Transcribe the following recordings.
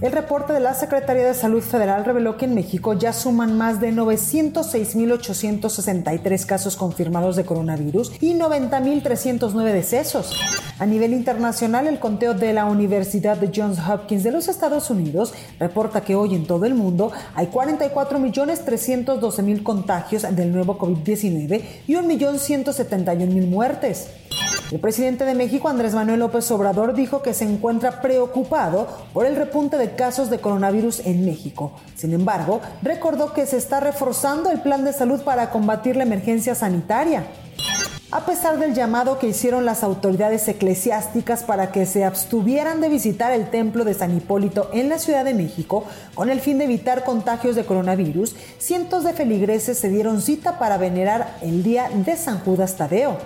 El reporte de la Secretaría de Salud Federal reveló que en México ya suman más de 906.863 casos confirmados de coronavirus y 90.309 decesos. A nivel internacional, el conteo de la Universidad de Johns Hopkins de los Estados Unidos reporta que hoy en todo el mundo hay 44.312.000 contagios del nuevo COVID-19 y 1.171.000 muertes. El presidente de México, Andrés Manuel López Obrador, dijo que se encuentra preocupado por el repunte de casos de coronavirus en México. Sin embargo, recordó que se está reforzando el plan de salud para combatir la emergencia sanitaria. A pesar del llamado que hicieron las autoridades eclesiásticas para que se abstuvieran de visitar el templo de San Hipólito en la Ciudad de México con el fin de evitar contagios de coronavirus, cientos de feligreses se dieron cita para venerar el día de San Judas Tadeo.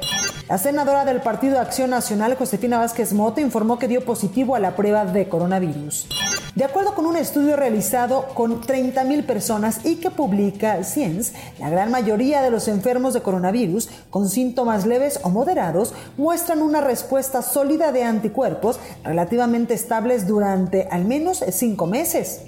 La senadora del Partido Acción Nacional, Josefina Vázquez Mota, informó que dio positivo a la prueba de coronavirus. De acuerdo con un estudio realizado con 30.000 personas y que publica Science, la gran mayoría de los enfermos de coronavirus con síntomas leves o moderados muestran una respuesta sólida de anticuerpos relativamente estables durante al menos cinco meses.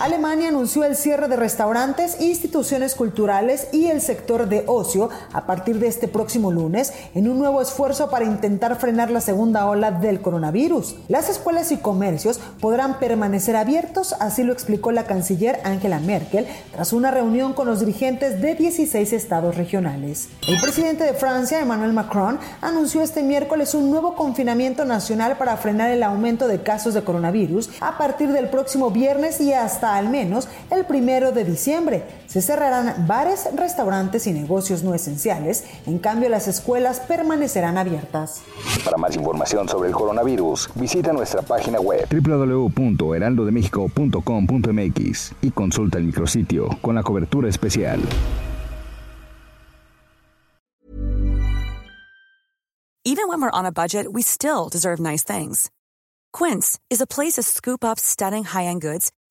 Alemania anunció el cierre de restaurantes, instituciones culturales y el sector de ocio a partir de este próximo lunes en un nuevo esfuerzo para intentar frenar la segunda ola del coronavirus. Las escuelas y comercios podrán permanecer abiertos, así lo explicó la canciller Angela Merkel tras una reunión con los dirigentes de 16 estados regionales. El presidente de Francia, Emmanuel Macron, anunció este miércoles un nuevo confinamiento nacional para frenar el aumento de casos de coronavirus a partir del próximo viernes y hasta al menos el primero de diciembre. Se cerrarán bares, restaurantes y negocios no esenciales. En cambio, las escuelas permanecerán abiertas. Para más información sobre el coronavirus, visita nuestra página web www.heraldodemexico.com.mx y consulta el micrositio con la cobertura especial. Even when we're on a budget, we still deserve nice things. Quince is a place to scoop up stunning high-end goods